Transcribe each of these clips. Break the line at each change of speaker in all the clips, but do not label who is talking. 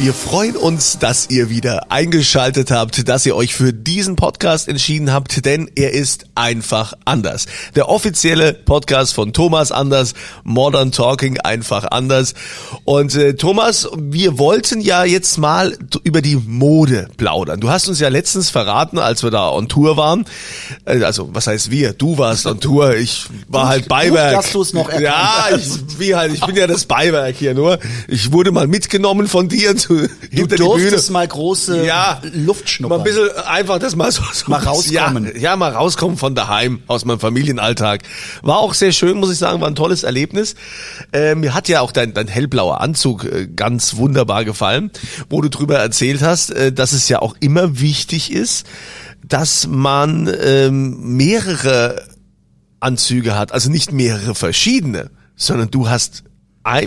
Wir freuen uns, dass ihr wieder eingeschaltet habt, dass ihr euch für diesen Podcast entschieden habt, denn er ist einfach anders. Der offizielle Podcast von Thomas Anders, Modern Talking einfach anders. Und äh, Thomas, wir wollten ja jetzt mal über die Mode plaudern. Du hast uns ja letztens verraten, als wir da on Tour waren, äh, also was heißt wir? Du warst on Tour, ich war halt Beiwerk.
dass du's noch erkannt
Ja, ich, wie halt, ich bin ja das Beiwerk hier nur. Ich wurde mal mitgenommen von dir zu,
Du
hinter die Bühne.
durftest mal große
ja,
Luft
Mal
schnuppern.
ein bisschen einfach das mal so, so
Mal rauskommen.
Ja, ja, mal rauskommen von daheim, aus meinem Familienalltag. War auch sehr schön, muss ich sagen, war ein tolles Erlebnis. Äh, mir hat ja auch dein, dein hellblauer Anzug äh, ganz wunderbar gefallen, wo du drüber erzählt hast, äh, dass es ja auch immer wichtig ist, dass man ähm, mehrere Anzüge hat, also nicht mehrere verschiedene, sondern du hast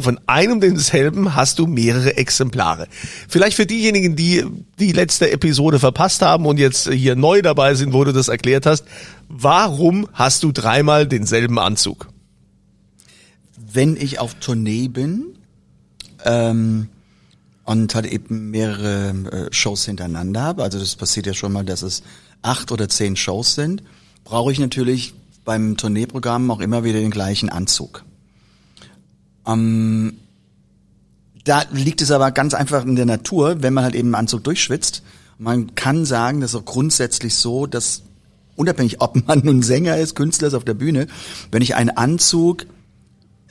von einem denselben hast du mehrere Exemplare. Vielleicht für diejenigen, die die letzte Episode verpasst haben und jetzt hier neu dabei sind, wo du das erklärt hast, warum hast du dreimal denselben Anzug?
Wenn ich auf Tournee bin ähm, und halt eben mehrere äh, Shows hintereinander habe, also das passiert ja schon mal, dass es acht oder zehn Shows sind, brauche ich natürlich beim Tourneeprogramm auch immer wieder den gleichen Anzug. Ähm, da liegt es aber ganz einfach in der Natur, wenn man halt eben einen Anzug durchschwitzt. Man kann sagen, das ist auch grundsätzlich so, dass unabhängig, ob man nun Sänger ist, Künstler ist auf der Bühne, wenn ich einen Anzug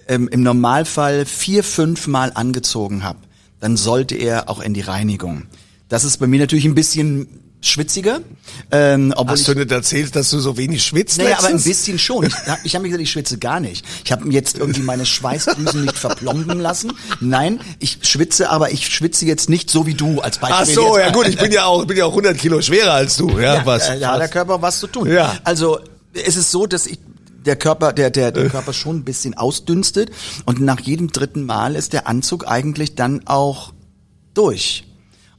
ähm, im Normalfall vier, fünf Mal angezogen habe, dann sollte er auch in die Reinigung. Das ist bei mir natürlich ein bisschen schwitziger. Ähm, obwohl
Hast
ich,
du nicht erzählt, dass du so wenig schwitzt
naja, aber ein bisschen schon. Ich, ich habe mir gesagt, ich schwitze gar nicht. Ich habe jetzt irgendwie meine Schweißdrüsen nicht verplomben lassen. Nein, ich schwitze, aber ich schwitze jetzt nicht so wie du als Beispiel.
Ach so,
jetzt
ja gut, ich bin ja auch, bin ja auch 100 Kilo schwerer als du, ja,
ja,
was?
äh, hat der Körper was zu tun.
Ja.
Also es ist so, dass ich der Körper, der, der, der Körper schon ein bisschen ausdünstet und nach jedem dritten Mal ist der Anzug eigentlich dann auch durch.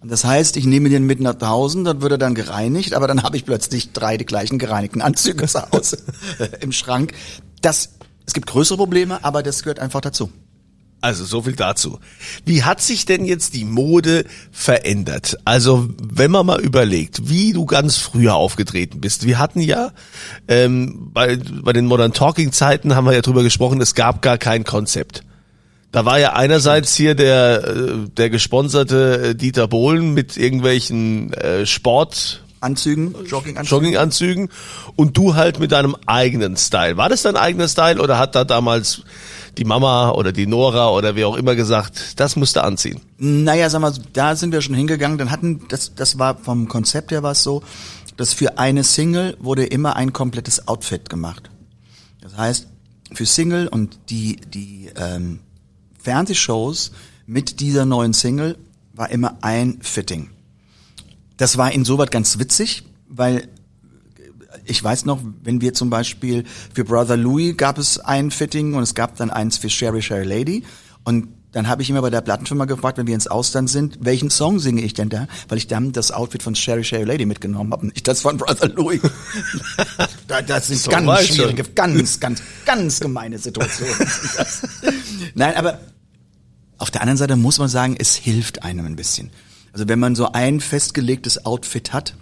Und das heißt, ich nehme den mit nach Hause, dann wird er dann gereinigt, aber dann habe ich plötzlich drei die gleichen gereinigten Anzüge zu Hause im Schrank. Das, es gibt größere Probleme, aber das gehört einfach dazu.
Also so viel dazu. Wie hat sich denn jetzt die Mode verändert? Also wenn man mal überlegt, wie du ganz früher aufgetreten bist. Wir hatten ja ähm, bei, bei den Modern Talking Zeiten haben wir ja drüber gesprochen, es gab gar kein Konzept. Da war ja einerseits hier der äh, der gesponserte äh, Dieter Bohlen mit irgendwelchen äh, Sport
Anzügen, Jogginganzügen.
Jogginganzügen und du halt mit deinem eigenen Style. War das dein eigener Style oder hat da damals die Mama oder die Nora oder wer auch immer gesagt, das musst du anziehen?
Naja, sag mal, da sind wir schon hingegangen. Dann hatten, das, das war vom Konzept her war es so, dass für eine Single wurde immer ein komplettes Outfit gemacht. Das heißt, für Single und die, die ähm, Fernsehshows mit dieser neuen Single war immer ein Fitting. Das war insoweit ganz witzig, weil ich weiß noch, wenn wir zum Beispiel für Brother Louis gab es ein Fitting und es gab dann eins für Sherry Sherry Lady und dann habe ich immer bei der Plattenfirma gefragt, wenn wir ins Ausland sind, welchen Song singe ich denn da? Weil ich dann das Outfit von Sherry Sherry Lady mitgenommen habe, nicht das von Brother Louis. da, das sind
So
ganz schwierige, ganz, ganz, ganz gemeine Situationen. Nein, aber auf der anderen Seite muss man sagen, es hilft einem ein bisschen. Also wenn man so ein festgelegtes Outfit hat,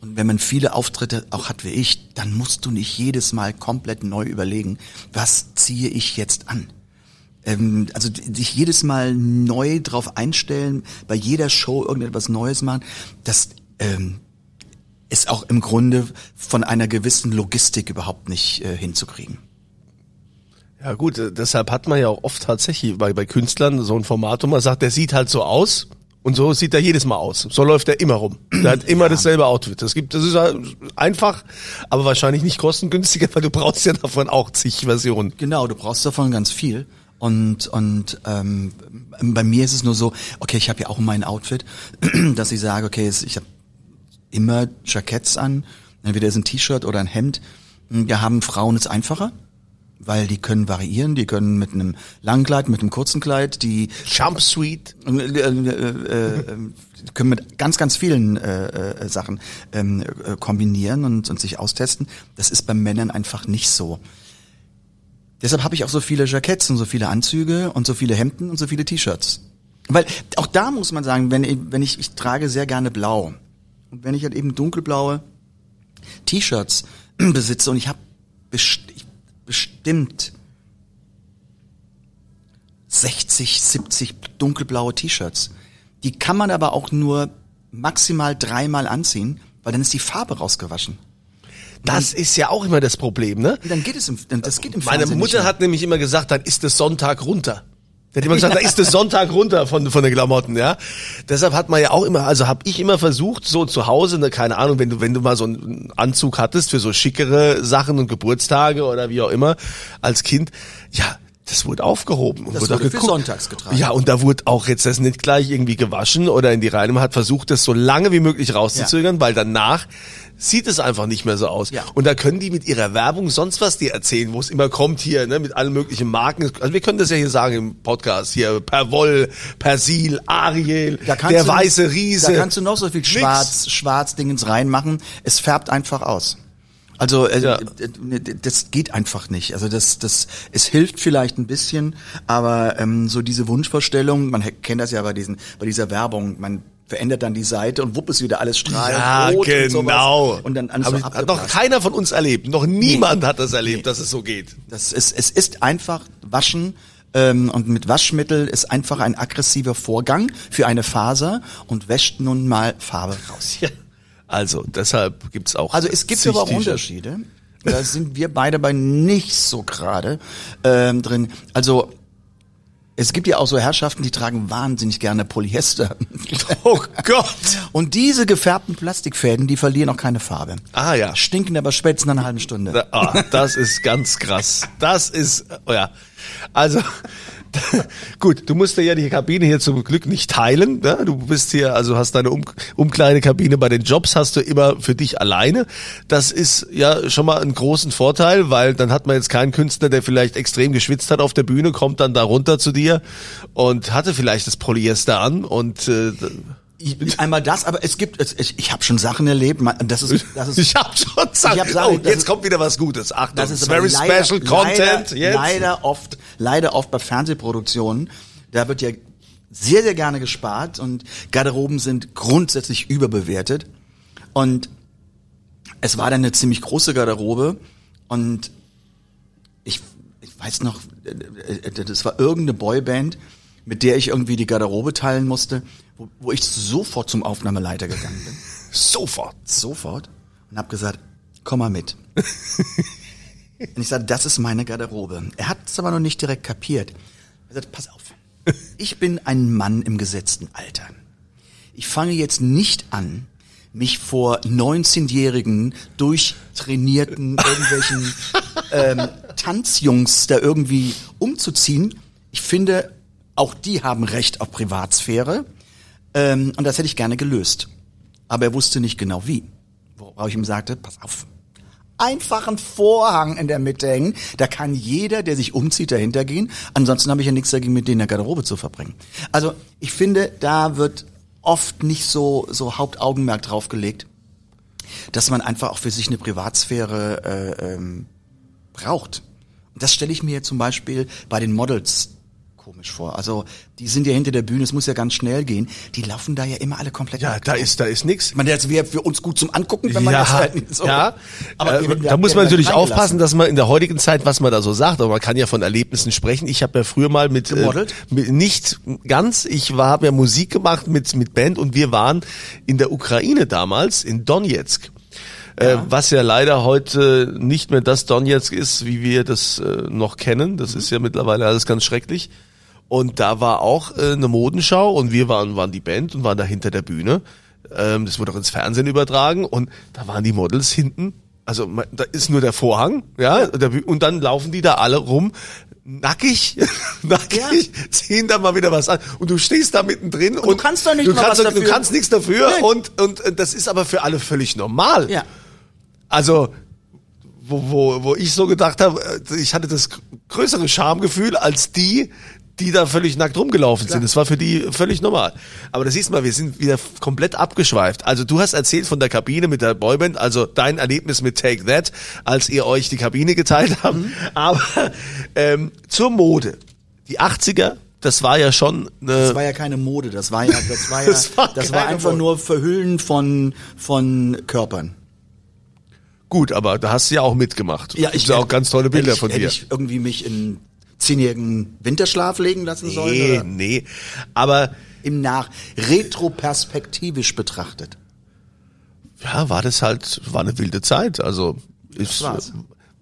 und wenn man viele Auftritte auch hat wie ich, dann musst du nicht jedes Mal komplett neu überlegen, was ziehe ich jetzt an. Ähm, also sich jedes Mal neu drauf einstellen, bei jeder Show irgendetwas Neues machen, das ähm, ist auch im Grunde von einer gewissen Logistik überhaupt nicht äh, hinzukriegen.
Ja gut, äh, deshalb hat man ja auch oft tatsächlich bei, bei Künstlern so ein Format, wo man sagt, der sieht halt so aus und so sieht er jedes Mal aus. So läuft er immer rum. Der hat immer dasselbe Outfit. Das gibt, das ist halt einfach, aber wahrscheinlich nicht kostengünstiger, weil du brauchst ja davon auch zig Versionen.
Genau, du brauchst davon ganz viel. Und, und ähm, bei mir ist es nur so, okay, ich habe ja auch mein Outfit, dass ich sage, okay, ich habe immer Jacketts an, entweder ist ein T-Shirt oder ein Hemd. Wir haben Frauen es einfacher, weil die können variieren, die können mit einem langen Kleid, mit einem kurzen Kleid, die
Jumpsuite.
äh, äh, äh, äh, können mit ganz, ganz vielen äh, äh, Sachen ähm, äh, kombinieren und, und sich austesten. Das ist bei Männern einfach nicht so. Deshalb habe ich auch so viele Jacketts und so viele Anzüge und so viele Hemden und so viele T-Shirts. Weil auch da muss man sagen, wenn ich, wenn ich, ich trage sehr gerne blau. Und wenn ich halt eben dunkelblaue T-Shirts besitze und ich habe bestimmt 60, 70 dunkelblaue T-Shirts. Die kann man aber auch nur maximal dreimal anziehen, weil dann ist die Farbe rausgewaschen.
Das ist ja auch immer das Problem, ne?
Dann geht es im, dann- das geht im
Meine
Fernsehen
Mutter hat nämlich immer gesagt, dann ist es Sonntag runter. Die hat immer gesagt, da ist es Sonntag runter von, von den Klamotten, ja. Deshalb hat man ja auch immer, also habe ich immer versucht, so zu Hause, ne, keine Ahnung, wenn du, wenn du mal so einen Anzug hattest für so schickere Sachen und Geburtstage oder wie auch immer, als Kind, ja, das wurde aufgehoben. Und
Das
wurde, auch
wurde für sonntags getragen.
Ja, und da wurde auch jetzt das nicht gleich irgendwie gewaschen oder in die Reine. Man hat versucht, das so lange wie möglich rauszuzögern, weil danach sieht es einfach nicht mehr so aus.
Ja.
Und da können die mit ihrer Werbung sonst was dir erzählen, wo es immer kommt hier, ne, mit allen möglichen Marken. Also wir können das ja hier sagen im Podcast hier, Perwoll, Persil, Ariel, der
du,
weiße Riese.
Da kannst du noch so viel. Schwarz, Schwarz-Dingens reinmachen. Es färbt einfach aus. Also äh,
Ja.
das geht einfach nicht. Also das, das, es hilft vielleicht ein bisschen, aber ähm, so diese Wunschvorstellung, man kennt das ja bei diesen, bei dieser Werbung, man verändert dann die Seite und wupp ist wieder alles strahlend
ja,
rot und
genau.
sowas. Und dann alles
Aber
so
hat noch keiner von uns erlebt. Noch niemand hat das erlebt, dass es so geht.
Das ist, es ist einfach Waschen ähm, und mit Waschmittel ist einfach ein aggressiver Vorgang für eine Faser und wäscht nun mal Farbe raus.
Also, deshalb gibt's auch.
Also es gibt aber auch. Unterschiede. Da sind wir beide bei nicht so gerade ähm, drin. Also es gibt ja auch so Herrschaften, die tragen wahnsinnig gerne Polyester.
Oh Gott.
Und diese gefärbten Plastikfäden, die verlieren auch keine Farbe.
Ah ja.
Stinken aber spätestens nach einer halben Stunde.
Ah, das ist ganz krass. Das ist, oh ja. Also, gut, du musst ja die Kabine hier zum Glück nicht teilen. Ne? Du bist hier, also hast deine um Umkleidekabine bei den Jobs, hast du immer für dich alleine. Das ist ja schon mal einen großen Vorteil, weil dann hat man jetzt keinen Künstler, der vielleicht extrem geschwitzt hat auf der Bühne, kommt dann da runter zu dir und hatte vielleicht das Polyester an und äh,
Einmal das, aber es gibt, es, ich, ich habe schon Sachen erlebt. Das ist, das ist
ich hab schon gesagt,
Ich hab Sachen-
oh, jetzt
ist-
kommt wieder was Gutes. Achtung,
Das ist
very
leider,
special content.
Leider,
jetzt.
leider oft, leider oft bei Fernsehproduktionen. Da wird ja sehr, sehr gerne gespart und Garderoben sind grundsätzlich überbewertet. Und es war dann eine ziemlich große Garderobe und ich, ich weiß noch, äh, äh, das war irgendeine Boyband, mit der ich irgendwie die Garderobe teilen musste, wo, wo ich sofort zum Aufnahmeleiter gegangen bin
Sofort.
sofort und habe gesagt, komm mal mit. und ich sagte, das ist meine Garderobe. Er hat es aber noch nicht direkt kapiert. Er sagte, pass auf, ich bin ein Mann im gesetzten Alter. Ich fange jetzt nicht an, mich vor 19-jährigen, durchtrainierten, irgendwelchen ähm, Tanzjungs da irgendwie umzuziehen. Ich finde, auch die haben Recht auf Privatsphäre. Ähm, und das hätte ich gerne gelöst. Aber er wusste nicht genau wie. Worauf ich ihm sagte, pass auf. Einfach einen Vorhang in der Mitte hängen. Da kann jeder, der sich umzieht, dahinter gehen. Ansonsten habe ich ja nichts dagegen, mit denen in der Garderobe zu verbringen. Also ich finde, da wird oft nicht so, so Hauptaugenmerk drauf gelegt, dass man einfach auch für sich eine Privatsphäre äh, ähm, braucht. Und das stelle ich mir zum Beispiel bei den Models komisch vor. Also die sind ja hinter der Bühne, es muss ja ganz schnell gehen. Die laufen da ja immer alle komplett.
Ja, da ist, da ist.
Ich meine, das wäre für uns gut zum Angucken, wenn man
ja,
das halt so.
ja.
Aber
äh, da muss man natürlich aufpassen, dass man in der heutigen Zeit, was man da so sagt, aber man kann ja von Erlebnissen sprechen. Ich habe ja früher mal mit, äh, mit nicht ganz, ich war habe ja Musik gemacht mit mit Band und wir waren in der Ukraine damals in Donetsk. äh, was ja leider heute nicht mehr das Donetsk ist, wie wir das äh, noch kennen. Das ist ja mittlerweile alles ganz schrecklich. Und da war auch äh, eine Modenschau und wir waren, waren die Band und waren da hinter der Bühne. Ähm, das wurde auch ins Fernsehen übertragen und da waren die Models hinten. Also da ist nur der Vorhang, ja, und dann laufen die da alle rum, nackig, nackig, ziehen da mal wieder was an und du stehst da mittendrin und,
du kannst doch nicht
du kannst,
was
doch- du
dafür.
kannst nichts dafür
Nein.
und und äh, das ist aber für alle völlig normal.
Ja.
Also wo, wo, wo ich so gedacht habe, äh, ich hatte das größere Schamgefühl als die, die da völlig nackt rumgelaufen sind. Das war für die völlig normal. Aber da siehst du mal, wir sind wieder komplett abgeschweift. Also du hast erzählt von der Kabine mit der Boyband, also dein Erlebnis mit Take That, als ihr euch die Kabine geteilt habt.
Mhm.
Aber ähm, zur Mode. Die 80er, das war ja schon eine
Das war ja keine Mode, das war ja, das war ja,
Das war
das war einfach
Mode.
nur Verhüllen von, von Körpern.
gut, aber da hast du ja auch mitgemacht. Ja auch ganz tolle Bilder
hätte ich,
von
hätte
dir.
ich irgendwie mich in zehnjährigen Winterschlaf legen lassen sollen?
Nee,
Oder?
nee. Aber
Im Nach, retroperspektivisch betrachtet.
ja, war das halt, war eine wilde Zeit. Also ist,
war's.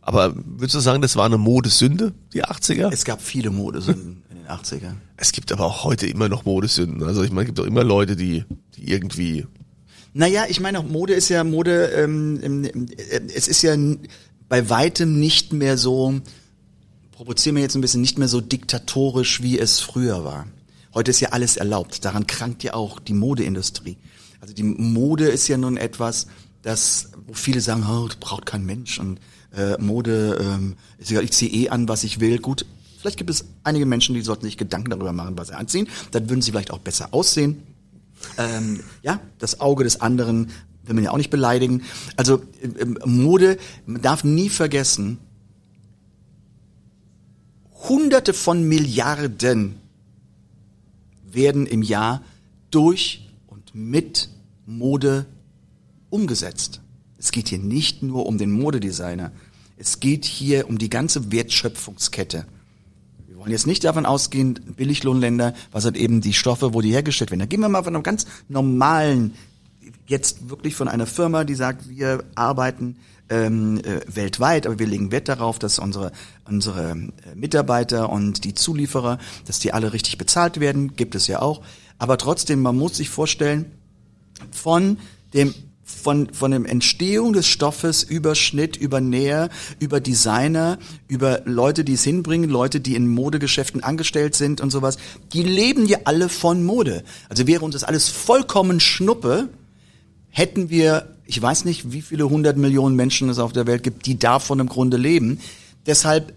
aber würdest du sagen, das war eine Modesünde, die 80er?
Es gab viele Modesünden in den 80ern.
Es gibt aber auch heute immer noch Modesünden. Also ich meine, es gibt auch immer Leute, die, die irgendwie
Naja, ich meine, auch Mode ist ja Mode, ähm, ähm, äh, es ist ja bei weitem nicht mehr so, provozieren wir jetzt ein bisschen, nicht mehr so diktatorisch, wie es früher war. Heute ist ja alles erlaubt. Daran krankt ja auch die Modeindustrie. Also die Mode ist ja nun etwas, das, wo viele sagen, oh, das braucht kein Mensch und äh, Mode, ähm, ist egal, ich ziehe eh an, was ich will. Gut, vielleicht gibt es einige Menschen, die sollten sich Gedanken darüber machen, was sie anziehen. Dann würden sie vielleicht auch besser aussehen ähm, ja, das Auge des anderen will man ja auch nicht beleidigen. Also ähm, Mode, man darf nie vergessen, Hunderte von Milliarden werden im Jahr durch und mit Mode umgesetzt. Es geht hier nicht nur um den Modedesigner. Es geht hier um die ganze Wertschöpfungskette. Wir wollen jetzt nicht davon ausgehen, Billiglohnländer, was hat eben die Stoffe, wo die hergestellt werden. Da gehen wir mal von einem ganz normalen, jetzt wirklich von einer Firma, die sagt, wir arbeiten ähm, äh, weltweit, aber wir legen Wert darauf, dass unsere, unsere äh, Mitarbeiter und die Zulieferer, dass die alle richtig bezahlt werden, gibt es ja auch. Aber trotzdem, man muss sich vorstellen, von dem von, von dem Entstehung des Stoffes über Schnitt, über Näher, über Designer, über Leute, die es hinbringen, Leute, die in Modegeschäften angestellt sind und sowas, die leben ja alle von Mode. Also wäre uns das alles vollkommen Schnuppe, hätten wir, ich weiß nicht, wie viele hundert Millionen Menschen es auf der Welt gibt, die davon im Grunde leben. Deshalb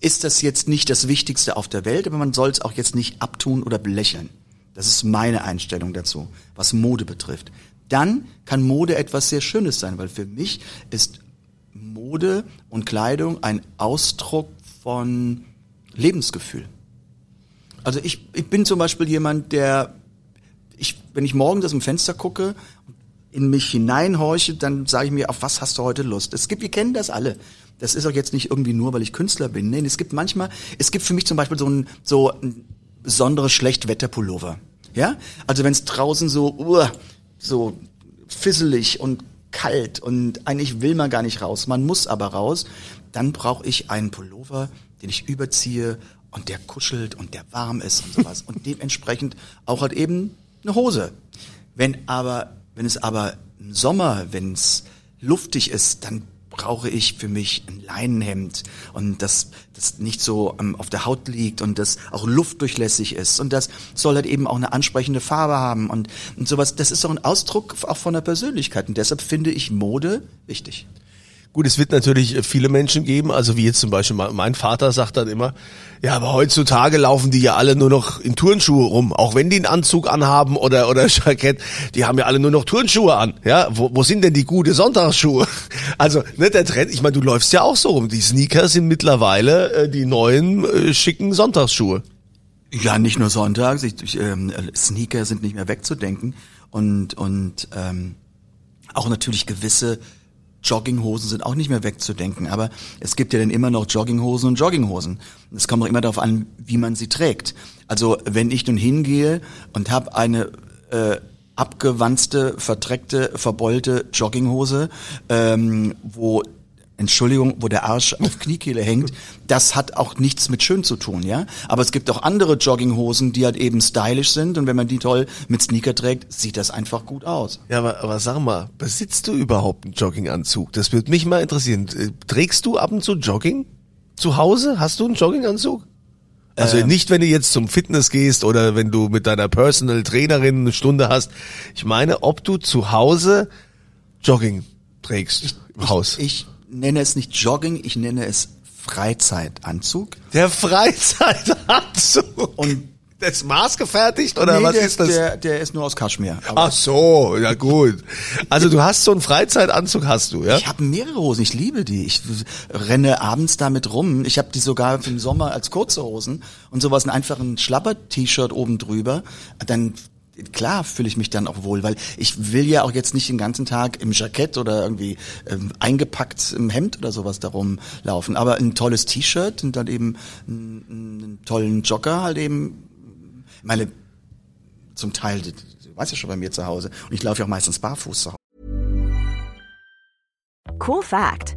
ist das jetzt nicht das Wichtigste auf der Welt, aber man soll es auch jetzt nicht abtun oder belächeln. Das ist meine Einstellung dazu, was Mode betrifft. Dann kann Mode etwas sehr Schönes sein, weil für mich ist Mode und Kleidung ein Ausdruck von Lebensgefühl. Also ich, ich bin zum Beispiel jemand, der, ich, wenn ich morgens aus dem Fenster gucke, in mich hineinhorche, dann sage ich mir, auf was hast du heute Lust? Es gibt, wir kennen das alle. Das ist auch jetzt nicht irgendwie nur, weil ich Künstler bin. Nein, es gibt manchmal, es gibt für mich zum Beispiel so ein, so ein besonderes Schlechtwetterpullover. Ja? Also wenn es draußen so, uh, so fisselig und kalt und eigentlich will man gar nicht raus, man muss aber raus, dann brauche ich einen Pullover, den ich überziehe und der kuschelt und der warm ist und sowas. und dementsprechend auch halt eben eine Hose. Wenn aber, wenn es aber im Sommer, wenn es luftig ist, dann brauche ich für mich ein Leinenhemd und das, das nicht so ähm, auf der Haut liegt und das auch luftdurchlässig ist und das soll halt eben auch eine ansprechende Farbe haben und, und sowas. Das ist doch ein Ausdruck auch von der Persönlichkeit und deshalb finde ich Mode wichtig.
Gut, es wird natürlich viele Menschen geben, also wie jetzt zum Beispiel mein Vater sagt dann immer, ja, aber heutzutage laufen die ja alle nur noch in Turnschuhe rum, auch wenn die einen Anzug anhaben oder oder Jackett, die haben ja alle nur noch Turnschuhe an, ja, wo, wo sind denn die gute Sonntagsschuhe? Also, ne, der Trend, ich meine, du läufst ja auch so rum, die Sneaker sind mittlerweile äh, die neuen äh, schicken Sonntagsschuhe.
Ja, nicht nur sonntags. Ich, ich, ähm, Sneaker sind nicht mehr wegzudenken und und ähm, auch natürlich gewisse Jogginghosen sind auch nicht mehr wegzudenken. Aber es gibt ja dann immer noch Jogginghosen und Jogginghosen. Es kommt auch immer darauf an, wie man sie trägt. Also wenn ich nun hingehe und habe eine äh, abgewanzte, verdreckte, verbeulte Jogginghose, ähm, wo Entschuldigung, wo der Arsch auf Kniekehle hängt, das hat auch nichts mit schön zu tun, ja. Aber es gibt auch andere Jogginghosen, die halt eben stylisch sind und wenn man die toll mit Sneaker trägt, sieht das einfach gut aus.
Ja, aber, aber sag mal, besitzt du überhaupt einen Jogginganzug? Das würde mich mal interessieren. Äh, Trägst du ab und zu Jogging? Zu Hause? Hast du einen Jogginganzug? Also
Ähm.
nicht, wenn du jetzt zum Fitness gehst oder wenn du mit deiner Personal Trainerin eine Stunde hast. Ich meine, ob du zu Hause Jogging trägst im Haus.
Ich nenne es nicht Jogging, ich nenne es Freizeitanzug.
Der Freizeitanzug.
Und
das ist maßgefertigt oder
Nee,
was
der,
ist das?
Der, der ist nur aus Kaschmir.
Ach so, ja gut. Also du hast so einen Freizeitanzug, hast du, ja?
Ich habe mehrere Hosen, ich liebe die. Ich renne abends damit rum. Ich habe die sogar im Sommer als kurze Hosen und sowas, ein einfachen Schlapper-T-Shirt oben drüber. Dann klar fühle ich mich dann auch wohl, weil ich will ja auch jetzt nicht den ganzen Tag im Jackett oder irgendwie ähm, eingepackt im Hemd oder sowas darum laufen. Aber ein tolles T-Shirt und dann eben einen, tollen Jogger halt eben. Meine zum Teil, du ja schon bei mir zu Hause und ich laufe ja auch meistens barfuß zu Hause.
Cool fact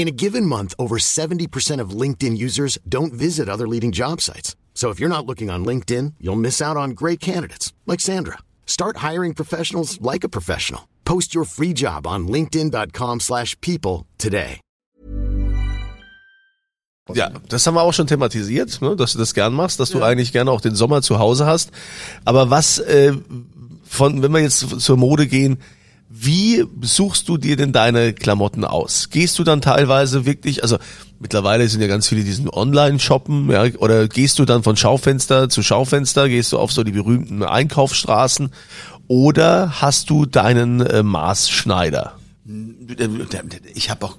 In a given month, over 70% of LinkedIn users don't visit other leading job sites. So if you're not looking on LinkedIn, you'll miss out on great candidates like Sandra. Start hiring professionals like a professional. Post your free job on linkedin.com/people slash people today.
Ja, das haben wir auch schon thematisiert, ne, dass du das gern machst, dass du eigentlich gerne auch den Sommer zu Hause hast. Aber was äh, von, wenn wir jetzt zur Mode gehen, wie suchst du dir denn deine Klamotten aus? Gehst du dann teilweise wirklich, also mittlerweile sind ja ganz viele diesen Online-Shoppen, ja, oder gehst du dann von Schaufenster zu Schaufenster, gehst du auf so die berühmten Einkaufsstraßen oder hast du deinen äh, Maßschneider?
Ich habe auch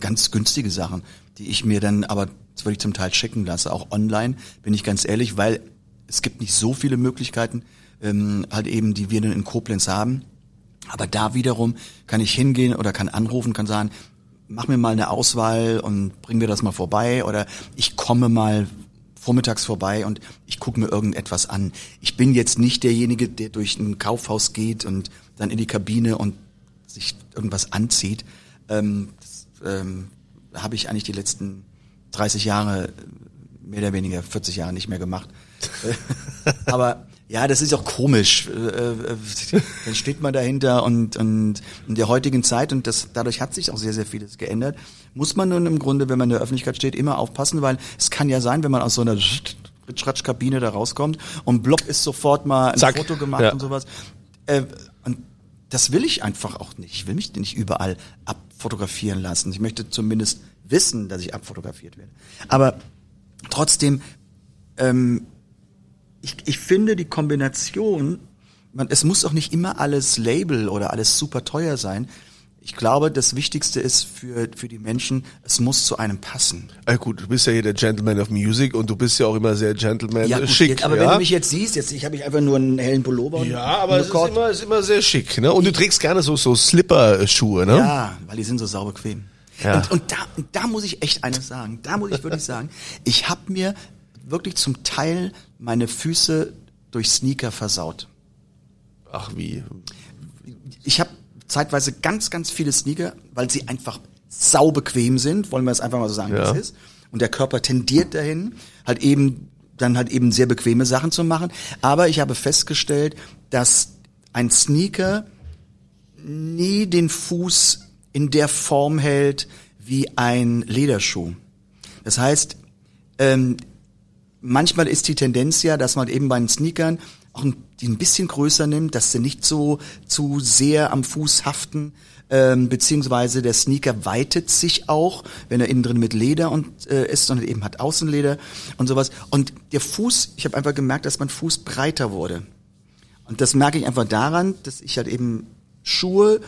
ganz günstige Sachen, die ich mir dann aber wirklich zum Teil checken lasse, auch online, bin ich ganz ehrlich, weil es gibt nicht so viele Möglichkeiten, ähm, halt eben, die wir dann in Koblenz haben. Aber da wiederum kann ich hingehen oder kann anrufen, kann sagen, mach mir mal eine Auswahl und bring mir das mal vorbei oder ich komme mal vormittags vorbei und ich gucke mir irgendetwas an. Ich bin jetzt nicht derjenige, der durch ein Kaufhaus geht und dann in die Kabine und sich irgendwas anzieht. Ähm, das ähm, habe ich eigentlich die letzten 30 Jahre, äh, mehr oder weniger 40 Jahre nicht mehr gemacht. Aber ja, das ist auch komisch. Äh, äh, Dann steht man dahinter und, und in der heutigen Zeit, und das, dadurch hat sich auch sehr, sehr vieles geändert, muss man nun im Grunde, wenn man in der Öffentlichkeit steht, immer aufpassen, weil es kann ja sein, wenn man aus so einer Ritschratsch-Kabine da rauskommt und Block ist sofort mal ein
Zack.
Foto gemacht
Ja.
und sowas. Äh, und das will ich einfach auch nicht. Ich will mich nicht überall abfotografieren lassen. Ich möchte zumindest wissen, dass ich abfotografiert werde. Aber trotzdem, ähm, ich, ich finde die Kombination, man, es muss auch nicht immer alles Label oder alles super teuer sein. Ich glaube, das Wichtigste ist für, für die Menschen, es muss zu einem passen.
Äh, gut, du bist ja hier der Gentleman of Music und du bist ja auch immer sehr Gentleman
Ja,
äh,
gut,
schick.
jetzt, aber
ja?
wenn du mich jetzt siehst, jetzt ich habe ich einfach nur einen hellen Pullover und
ja, aber es ist immer, ist immer sehr schick, ne? Und du trägst gerne so so Slipper-Schuhe, ne?
Ja, weil die sind so sauber bequem.
Ja.
Und, und, da, und da muss ich echt eines sagen. Da muss ich wirklich sagen, ich habe mir wirklich zum Teil meine Füße durch Sneaker versaut.
Ach wie.
Ich habe zeitweise ganz, ganz viele Sneaker, weil sie einfach sau bequem sind, wollen wir es einfach mal so sagen,
Ja.
wie es ist. Und der Körper tendiert dahin, halt eben dann halt eben sehr bequeme Sachen zu machen. Aber ich habe festgestellt, dass ein Sneaker nie den Fuß in der Form hält wie ein Lederschuh. Das heißt, ähm, manchmal ist die Tendenz ja, dass man eben bei den Sneakern auch ein, die ein bisschen größer nimmt, dass sie nicht so zu sehr am Fuß haften, ähm, beziehungsweise der Sneaker weitet sich auch, wenn er innen drin mit Leder und äh, ist, sondern eben hat Außenleder und sowas. Und der Fuß, ich habe einfach gemerkt, dass mein Fuß breiter wurde. Und das merke ich einfach daran, dass ich halt eben Schuhe,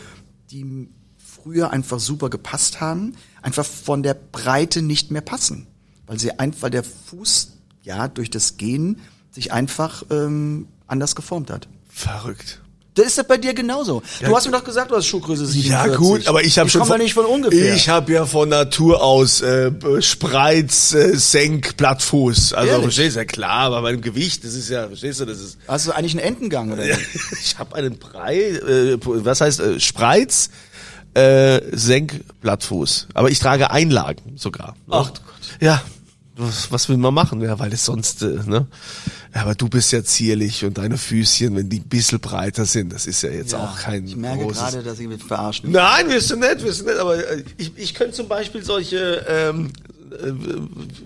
die früher einfach super gepasst haben, einfach von der Breite nicht mehr passen. Weil sie einfach, der Fuß, ja, durch das Gehen sich einfach ähm, anders geformt hat.
Verrückt.
Das ist das bei dir genauso. Du hast mir doch gesagt, du hast Schuhgröße 47.
Ja gut, aber ich habe schon
ja nicht von ungefähr.
Ich habe ja von Natur aus äh, Spreiz, äh, Senk, Plattfuß. Also
Ehrlich?
verstehst du ja klar, aber beim Gewicht, das ist ja, verstehst du, das ist.
hast du eigentlich einen Entengang oder?
Ja, ich habe einen Brei, äh, was heißt äh, Spreiz, äh, Senk, Plattfuß. Aber ich trage Einlagen sogar.
Ach Gott.
Ja, was, was will man machen? Ja, weil es sonst, äh, ne? Ja, aber du bist ja zierlich und deine Füßchen, wenn die ein bisschen breiter sind, das ist ja jetzt auch kein
ich merke
großes...
gerade, dass ich mich verarschen.
Nein, wirst du nicht, wirst du nicht, aber äh, ich, ich könnte zum Beispiel solche, ähm, äh,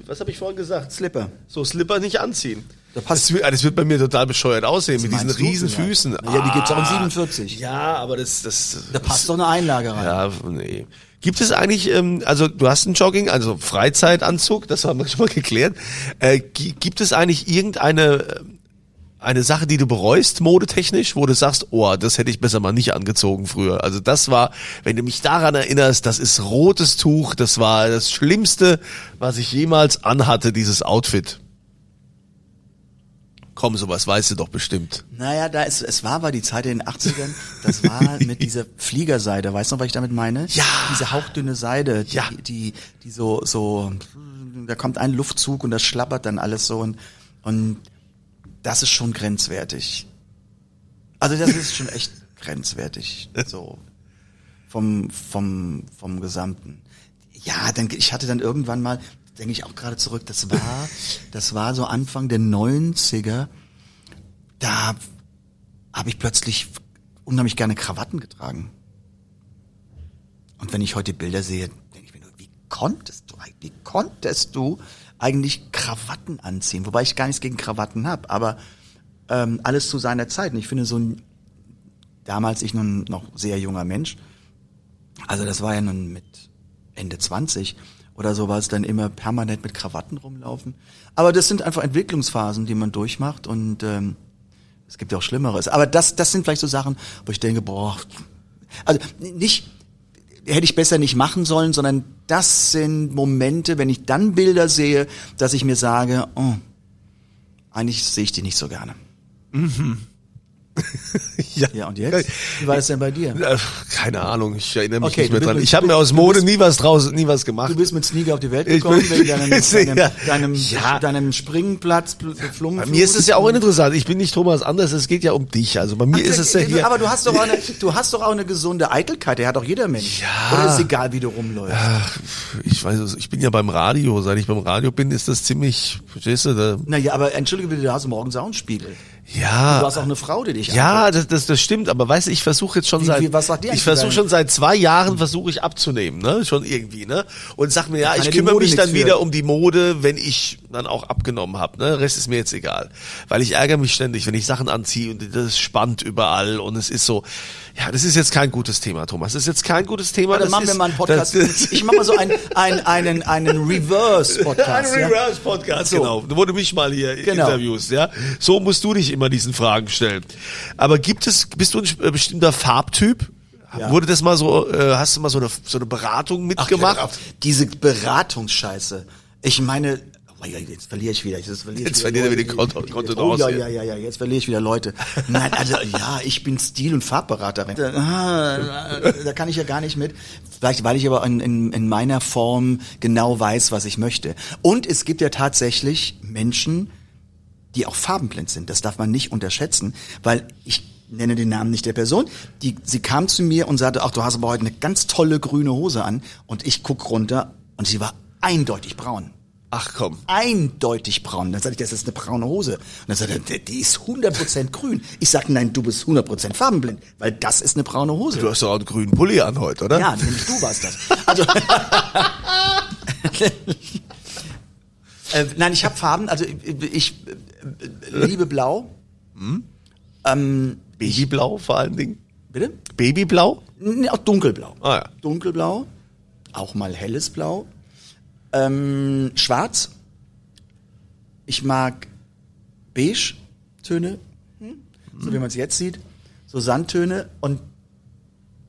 was habe ich vorhin gesagt?
Slipper.
So Slipper nicht anziehen.
Da passt-
das, wird, das wird bei mir total bescheuert aussehen, mit diesen
du
riesen? Füßen.
Na ja, die gibt's auch in
Ah,
47.
Ja, aber das, das,
Da passt doch eine Einlage rein.
ja, nee. Gibt es eigentlich, ähm, also du hast einen Jogging, also Freizeitanzug, das haben wir schon mal geklärt. Äh, gi- gibt es eigentlich irgendeine äh, eine Sache, die du bereust, modetechnisch, wo du sagst, oh, das hätte ich besser mal nicht angezogen früher. Also das war, wenn du mich daran erinnerst, das ist rotes Tuch, das war das Schlimmste, was ich jemals anhatte, dieses Outfit. Komm, sowas weißt du doch bestimmt.
Naja, da ist, es war aber die Zeit in den 80ern, das war mit dieser Fliegerseide, weißt du noch, was ich damit meine?
Ja.
Diese hauchdünne Seide, die,
Ja.
die, die so, so, da kommt ein Luftzug und das schlappert dann alles so und, und das ist schon grenzwertig. Also das ist schon echt grenzwertig, so. Vom, vom, vom Gesamten. Ja, dann, ich hatte dann irgendwann mal, denke ich auch gerade zurück, das war, das war so Anfang der 90er, da habe ich plötzlich unheimlich gerne Krawatten getragen. Und wenn ich heute Bilder sehe, denke ich mir nur, wie konntest du, wie konntest du eigentlich Krawatten anziehen? Wobei ich gar nichts gegen Krawatten habe, aber ähm, alles zu seiner Zeit. Und ich finde so ein, damals ich nun noch sehr junger Mensch, also das war ja nun mit Ende 20 oder sowas, dann immer permanent mit Krawatten rumlaufen. Aber das sind einfach Entwicklungsphasen, die man durchmacht und ähm, es gibt ja auch Schlimmeres. Aber das, das sind vielleicht so Sachen, wo ich denke, boah, also nicht, hätte ich besser nicht machen sollen, sondern das sind Momente, wenn ich dann Bilder sehe, dass ich mir sage, oh, eigentlich sehe ich die nicht so gerne. Ja, und jetzt? Wie war das denn bei dir?
Äh, Keine Ahnung, ich erinnere mich
Okay,
nicht mehr
du
dran.
mit-
Ich habe mir
du-
aus
du
Mode
bist-
nie was draus, nie was gemacht.
Du bist mit Sneaker auf die Welt gekommen,
bin-
wegen deinem, deinem,
Ja.
deinem,
Ja.
deinem Springplatz, Flummen.
Bei mir ist es ja auch interessant. Ich bin nicht Thomas Anders, es geht ja um dich. Also bei mir ist es ja hier.
Aber du hast doch auch eine, du hast doch auch eine gesunde Eitelkeit, der hat auch jeder Mensch.
Ja.
Oder ist egal, wie du rumläufst?
Ach, ich weiß es, ich bin ja beim Radio. Seit ich beim Radio bin, ist das ziemlich, verstehst du, da,
Naja, aber entschuldige bitte, du hast morgens auch einen Spiegel.
Ja.
Du hast auch eine Frau, die dich
Ja, das, das, das stimmt, aber weißt du, ich versuche jetzt schon
Wie-
seit
wie- was sagt die
ich versuche schon seit zwei Jahren versuche ich abzunehmen, ne, schon irgendwie, ne, und sag mir ja, ich kümmere mich dann
für.
wieder um die Mode, wenn ich dann auch abgenommen habe, ne, Rest ist mir jetzt egal, weil ich ärgere mich ständig, wenn ich Sachen anziehe und das spannt überall und es ist so, ja, das ist jetzt kein gutes Thema, Thomas, das ist jetzt kein gutes Thema,
Dann machen wir mal einen Podcast. Ich mache mal so einen, einen, einen, einen Reverse-Podcast.
ein
ja?
Reverse-Podcast,
So.
genau. Wo du mich mal hier
Genau.
interviewst, ja. So musst du dich immer diesen Fragen stellen. Aber gibt es, bist du ein äh, bestimmter Farbtyp?
Ja.
Wurde das mal so, äh, hast du mal so eine, so eine Beratung mitgemacht?
Ach, diese Beratungsscheiße. Ich meine, oh ja, jetzt verliere ich wieder. Jetzt, verliere ich
Jetzt
wieder
verliert er wieder die Kont- Kontenance
Oh ja, ja, ja, ja, jetzt verliere ich wieder Leute. Nein, also ja, ich bin Stil- und Farbberaterin. Ah, Da kann ich ja gar nicht mit. Vielleicht, weil ich aber in, in, in meiner Form genau weiß, was ich möchte. Und es gibt ja tatsächlich Menschen, die auch farbenblind sind. Das darf man nicht unterschätzen, weil ich nenne den Namen nicht der Person. Die, sie kam zu mir und sagte, ach, du hast aber heute eine ganz tolle grüne Hose an. Und ich guck runter und sie war eindeutig braun.
Ach komm.
Eindeutig braun. Dann sagte ich, das ist eine braune Hose. Und dann sagte er, die- ist 100% grün. Ich sagte, nein, du bist 100% farbenblind, weil das ist eine braune Hose.
Du hast doch auch einen grünen Pulli an heute, oder?
Ja, nämlich du warst das. Also, äh, nein, ich habe Farben, also ich, ich äh, liebe Blau. Ähm,
Babyblau vor allen Dingen.
bitte?
Babyblau?
Nee, auch dunkelblau.
Ah ja.
Dunkelblau, auch mal helles Blau. Ähm, schwarz. Ich mag beige Töne, hm? so wie man es jetzt sieht. So Sandtöne und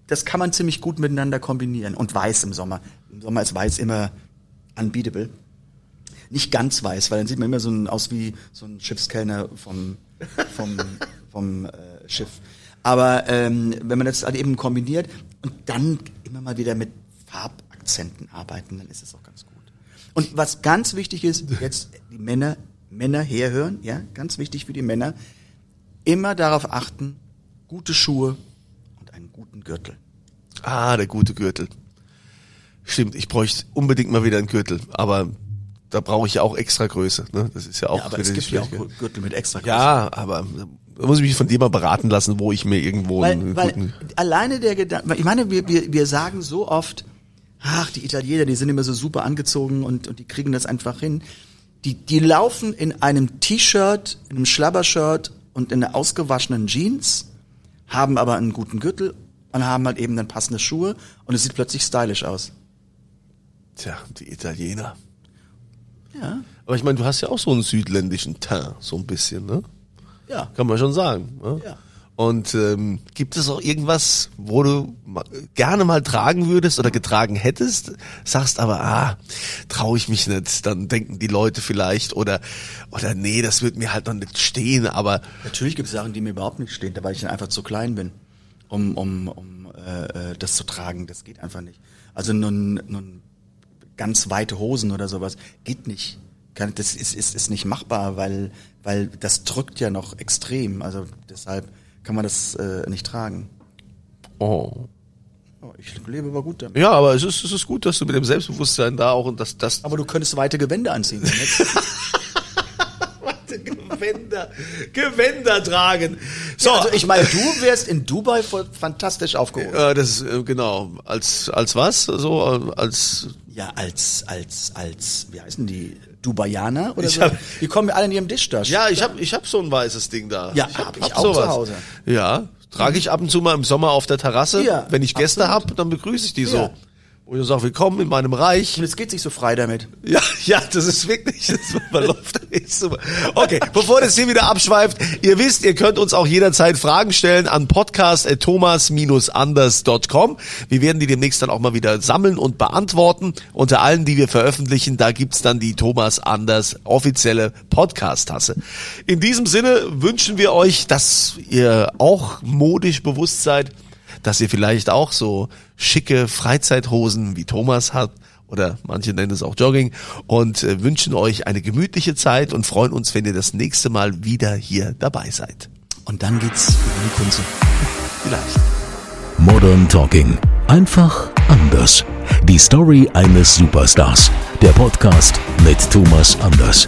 das kann man ziemlich gut miteinander kombinieren. Und weiß im Sommer. Im Sommer ist weiß immer unbeatable. Nicht ganz weiß, weil dann sieht man immer so ein, aus wie so ein Schiffskellner vom, vom, vom äh, Schiff. Aber ähm, wenn man das halt eben kombiniert und dann immer mal wieder mit Farbakzenten arbeiten, dann ist es auch ganz gut. Und was ganz wichtig ist, jetzt die Männer, Männer herhören, ja, ganz wichtig für die Männer, immer darauf achten, gute Schuhe und einen guten Gürtel.
Ah, der gute Gürtel. Stimmt, ich bräuchte unbedingt mal wieder einen Gürtel, aber da brauche ich ja auch extra Größe. Ne? Das ist ja auch.
Ja, aber es gibt ja auch. Gürtel mit extra Größe.
Ja, aber da muss ich mich von dir mal beraten lassen, wo ich mir irgendwo einen
Weil,
guten.
weil alleine der Gedanke, weil ich meine, wir, wir, wir sagen so oft, ach, die Italiener, die sind immer so super angezogen und, und die kriegen das einfach hin. Die, die laufen in einem T-Shirt, in einem Schlabbershirt und in einer ausgewaschenen Jeans, haben aber einen guten Gürtel und haben halt eben dann passende Schuhe und es sieht plötzlich stylisch aus.
Tja, die Italiener.
Ja,
Aber ich meine, du hast ja auch so einen südländischen Teint, so ein bisschen, ne?
ja.
Kann man schon sagen. Ne?
Ja.
Und ähm, gibt es auch irgendwas, wo du gerne mal tragen würdest oder getragen hättest, sagst aber, ah, traue ich mich nicht, dann denken die Leute vielleicht oder oder nee, das wird mir halt noch nicht stehen, aber
Natürlich gibt es Sachen, die mir überhaupt nicht stehen, weil ich dann einfach zu klein bin, um, um, um äh, äh, das zu tragen. Das geht einfach nicht. Also nun, nun ganz weite Hosen oder sowas geht nicht. Das ist, ist, ist nicht machbar, weil, weil das drückt ja noch extrem. Also deshalb kann man das äh, nicht tragen.
oh.
Oh, ich lebe aber gut damit.
Ja, aber es ist, es ist gut, dass du mit dem Selbstbewusstsein da auch und das das
Aber du könntest weite Gewänder anziehen. ne?
Gewänder, Gewänder tragen. So,
also ich meine, du wärst in Dubai fantastisch aufgehoben.
äh, das äh, genau als als was so äh, als
Ja, als, als, als, wie heißen die? Dubaianer oder
Ich
so?
hab-
die kommen alle in ihrem Dischdasch.
Ja, ich habe ich hab so ein weißes Ding da.
Ja,
ich
hab ich auch zu Hause.
Ja, trage ich ab und zu mal im Sommer auf der Terrasse.
Ja,
Wenn ich Gäste
absolut.
hab, dann begrüße ich die
Ja.
so. Und ich sage, willkommen in meinem Reich.
Und es geht sich so frei damit.
Ja, ja, das ist wirklich, das verläuft echt super. Okay, bevor das hier wieder abschweift, ihr wisst, ihr könnt uns auch jederzeit Fragen stellen an podcast.thomas-anders.com. Wir werden die demnächst dann auch mal wieder sammeln und beantworten. Unter allen, die wir veröffentlichen, da gibt's dann die Thomas Anders offizielle Podcast-Tasse. In diesem Sinne wünschen wir euch, dass ihr auch modisch bewusst seid, dass ihr vielleicht auch so schicke Freizeithosen wie Thomas habt oder manche nennen es auch Jogging und äh, wünschen euch eine gemütliche Zeit und freuen uns, wenn ihr das nächste Mal wieder hier dabei seid.
Und dann geht's über die Kunze.
Vielleicht.
Modern Talking. Einfach anders. Die Story eines Superstars. Der Podcast mit Thomas Anders.